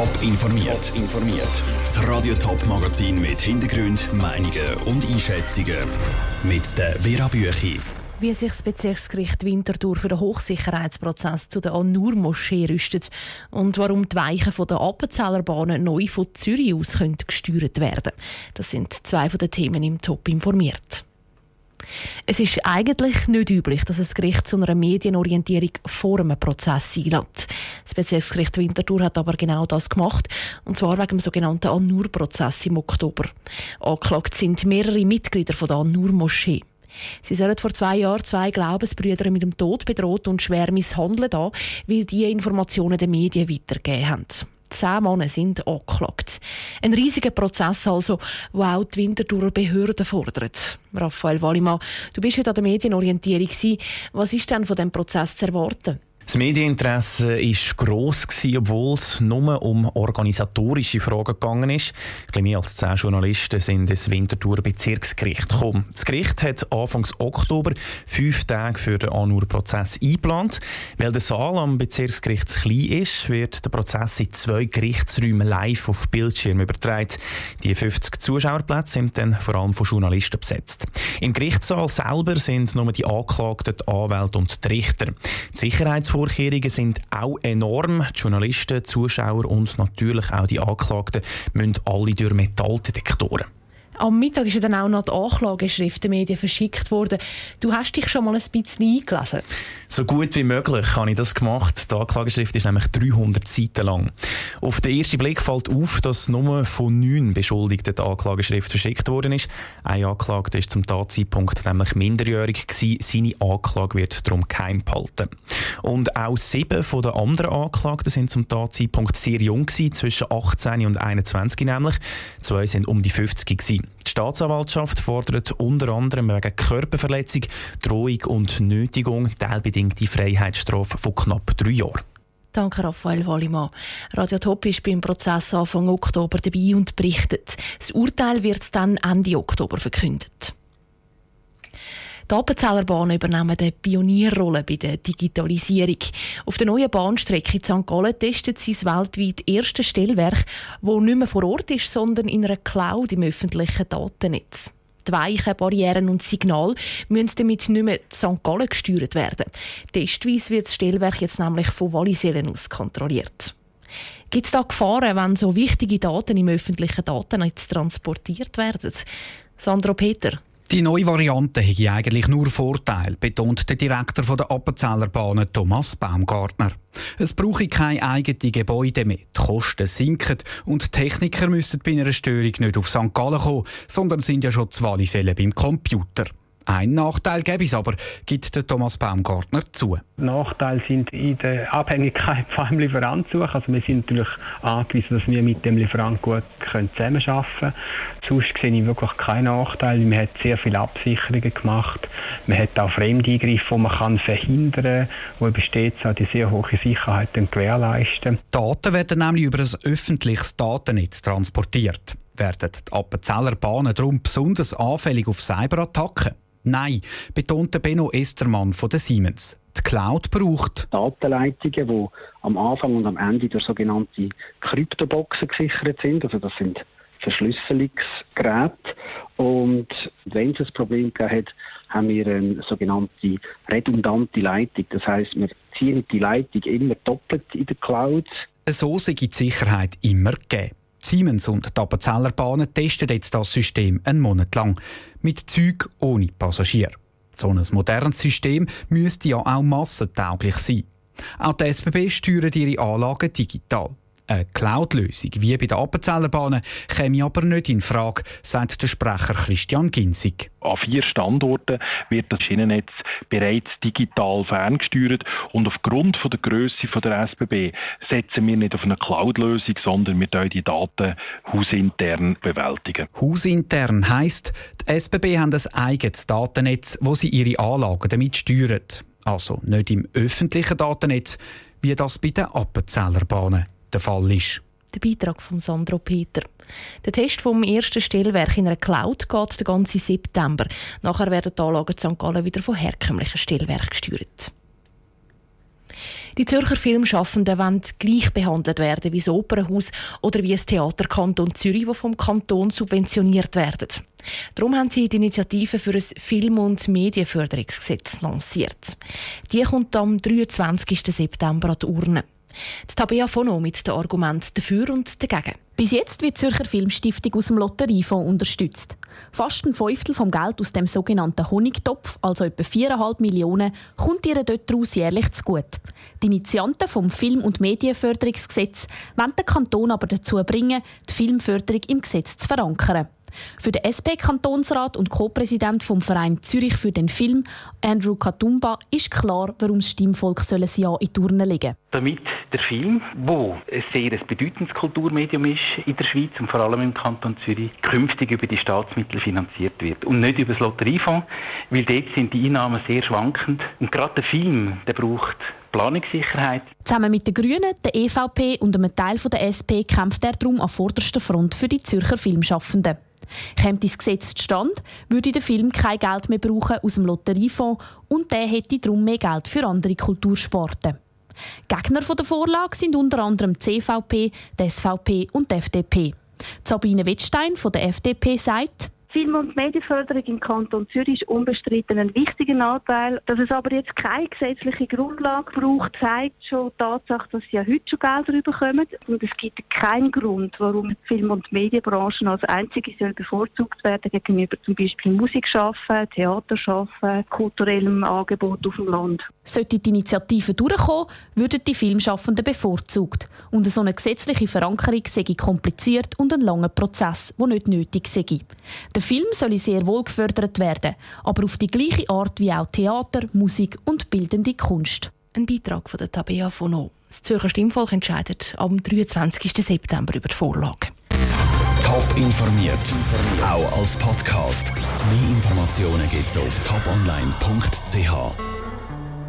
Top informiert. informiert. Das Radio Top Magazin mit Hintergrund, Meinungen und Einschätzungen mit der Vera Büchi. Wie sich das Bezirksgericht Winterthur für den Hochsicherheitsprozess zu der An-Nur-Moschee rüstet und warum die Weichen von der Appenzellerbahn neu von Zürich aus können gesteuert werden. Das sind zwei von den Themen im Top informiert. Es ist eigentlich nicht üblich, dass ein Gericht zu einer Medienorientierung vor einem Prozess einlädt. Das Bezirksgericht Winterthur hat aber genau das gemacht, und zwar wegen dem sogenannten An-Nur-Prozess im Oktober. Angeklagt sind mehrere Mitglieder von der An-Nur-Moschee. Sie sollen vor zwei Jahren zwei Glaubensbrüder mit dem Tod bedroht und schwer misshandelt haben, weil die Informationen den Medien weitergegeben haben. Zehn Männer sind angeklagt. Ein riesiger Prozess also, der auch die Winterthurer Behörden fordert. Raphael Wallimann, du bist heute an der Medienorientierung. Was ist denn von diesem Prozess zu erwarten? Das Medieninteresse war gross, obwohl es nur um organisatorische Fragen gegangen ist. Ein mehr als zehn Journalisten sind ins Winterthur Bezirksgericht gekommen. Das Gericht hat Anfang Oktober fünf Tage für den Anur-Prozess eingeplant. Weil der Saal am Bezirksgericht zu klein ist, wird der Prozess in zwei Gerichtsräumen live auf Bildschirm übertragen. Die 50 Zuschauerplätze sind dann vor allem von Journalisten besetzt. Im Gerichtssaal selber sind nur die Anklagten, die Anwälte und die Richter. Die Sicherheitsvorkehrungen Vorkehrungen sind auch enorm. Die Journalisten, Zuschauer und natürlich auch die Anklagten müssen alle durch Metalldetektoren. Am Mittag ist dann auch noch die Anklageschrift der Medien verschickt worden. Du hast dich schon mal ein bisschen eingelesen. So gut wie möglich habe ich das gemacht. Die Anklageschrift ist nämlich 300 Seiten lang. Auf den ersten Blick fällt auf, dass nur von neun Beschuldigten die Anklageschrift verschickt worden ist. Ein Anklagter ist zum Tatzeitpunkt nämlich minderjährig gewesen. Seine Anklage wird darum geheim behalten. Und auch sieben von den anderen Anklagten sind zum Tatzeitpunkt sehr jung gewesen, zwischen 18 und 21 nämlich. Zwei sind um die 50 gewesen. Die Staatsanwaltschaft fordert unter anderem wegen Körperverletzung, Drohung und Nötigung teilbedingte Freiheitsstrafe von knapp drei Jahren. Danke, Raphael Wallimann. Radio Top ist beim Prozess Anfang Oktober dabei und berichtet. Das Urteil wird dann Ende Oktober verkündet. Die Appenzeller Bahnen übernehmen eine Pionierrolle bei der Digitalisierung. Auf der neuen Bahnstrecke in St. Gallen testet sie das weltweit erste Stellwerk, das nicht mehr vor Ort ist, sondern in einer Cloud im öffentlichen Datennetz. Die Weichen, Barrieren und Signal müssen damit nicht mehr in St. Gallen gesteuert werden. Testweise wird das Stellwerk jetzt nämlich von Wallisellen aus kontrolliert. Gibt es da Gefahren, wenn so wichtige Daten im öffentlichen Datennetz transportiert werden? Sandro Peter. Die neue Variante hätte eigentlich nur Vorteil, betont der Direktor der Appenzeller Bahnen Thomas Baumgartner. Es brauche keine eigenen Gebäude mehr, die Kosten sinken und Techniker müssen bei einer Störung nicht auf St. Gallen kommen, sondern sind ja schon zwei Wallisellen beim Computer. Ein Nachteil gäbe es aber, gibt der Thomas Baumgartner zu. Nachteile sind in der Abhängigkeit von einem Lieferanten Also wir sind natürlich angewiesen, dass wir mit dem Lieferanten gut zusammenarbeiten können. Sonst sehe ich wirklich keinen Nachteil. Man hat sehr viele Absicherungen gemacht. Man hat auch Fremdeingriffe, die man kann verhindern kann, die stets auch die sehr hohe Sicherheit gewährleisten. Daten werden nämlich über ein öffentliches Datennetz transportiert. Werden die Appenzeller Bahnen darum besonders anfällig auf Cyberattacken? Nein, betont Benno Estermann von der Siemens. Die Cloud braucht Datenleitungen, die am Anfang und am Ende durch sogenannte Kryptoboxen gesichert sind. Also das sind Verschlüsselungsgeräte. Und wenn es ein Problem gegeben hat, haben wir eine sogenannte redundante Leitung. Das heißt, wir ziehen die Leitung immer doppelt in der Cloud. So sei die Sicherheit immer gegeben. Siemens und die Appenzeller Bahnen testen jetzt das System einen Monat lang. Mit Züg ohne Passagier. So ein modernes System müsste ja auch massentauglich sein. Auch die SBB steuert ihre Anlagen digital. Eine Cloud-Lösung wie bei den Appenzellerbahnen käme aber nicht in Frage, sagt der Sprecher Christian Ginzig. An vier Standorten wird das Schienennetz bereits digital ferngesteuert und aufgrund von der Größe der SBB setzen wir nicht auf eine Cloud-Lösung, sondern wir die Daten hausintern bewältigen. Hausintern heisst, die SBB haben ein eigenes Datennetz, wo sie ihre Anlagen damit steuern. Also nicht im öffentlichen Datennetz, wie das bei den Appenzellerbahnen der Fall ist. Der Beitrag von Sandro Peter. Der Test vom ersten Stellwerk in einer Cloud geht den ganzen September. Nachher werden die Anlagen St. Gallen wieder von herkömmlichen Stellwerken gesteuert. Die Zürcher Filmschaffenden wollen gleich behandelt werden wie das Opernhaus oder wie das Theaterkanton Zürich, das vom Kanton subventioniert werden. Darum haben sie die Initiative für ein Film- und Medienförderungsgesetz lanciert. Die kommt am 23. September an die Urne. Die Tabea Fono mit den Argumenten dafür und dagegen. Bis jetzt wird die Zürcher Filmstiftung aus dem Lotteriefonds unterstützt. Fast ein Fünftel vom Geld aus dem sogenannten Honigtopf, also etwa 4,5 Millionen, kommt ihr dort daraus jährlich zu gut. Die Initianten vom Film- und Medienförderungsgesetz wollen den Kanton aber dazu bringen, die Filmförderung im Gesetz zu verankern. Für den SP-Kantonsrat und Co-Präsident vom Verein Zürich für den Film, Andrew Katumba, ist klar, warum das Stimmvolk soll ein Ja in die Urne legen Damit der Film, wo ein sehr bedeutendes Kulturmedium ist in der Schweiz und vor allem im Kanton Zürich, künftig über die Staatsmittel finanziert wird und nicht über das Lotteriefonds, weil dort sind die Einnahmen sehr schwankend und gerade der Film, der braucht Planungssicherheit. Zusammen mit den Grünen, der EVP und einem Teil der SP kämpft er darum an vorderster Front für die Zürcher Filmschaffenden. Kommt das Gesetz zustande, würde der Film kein Geld mehr brauchen aus dem Lotteriefonds und der hätte darum mehr Geld für andere Kultursporten. Gegner der Vorlage sind unter anderem die CVP, die SVP und die FDP. Sabine Wettstein von der FDP sagt, Film- und Medienförderung im Kanton Zürich ist unbestritten ein wichtiger Anteil. Dass es aber jetzt keine gesetzliche Grundlage braucht, zeigt schon die Tatsache, dass sie ja heute schon Gelder bekommen. Und es gibt keinen Grund, warum die Film- und Medienbranche als einzige soll bevorzugt werden gegenüber zum Beispiel Musik schaffen, Theater schaffen, kulturellem Angebot auf dem Land. Sollte die Initiative durchkommen, würden die Filmschaffenden bevorzugt. Und so eine gesetzliche Verankerung sei kompliziert und ein langer Prozess, der nicht nötig sei. Film soll sehr wohl gefördert werden, aber auf die gleiche Art wie auch Theater, Musik und bildende Kunst. Ein Beitrag von der Tabea Fono. Das Zürcher Stimmvolk entscheidet am 23. September über die Vorlage. Top informiert, auch als Podcast. Mehr Informationen gibt es auf toponline.ch.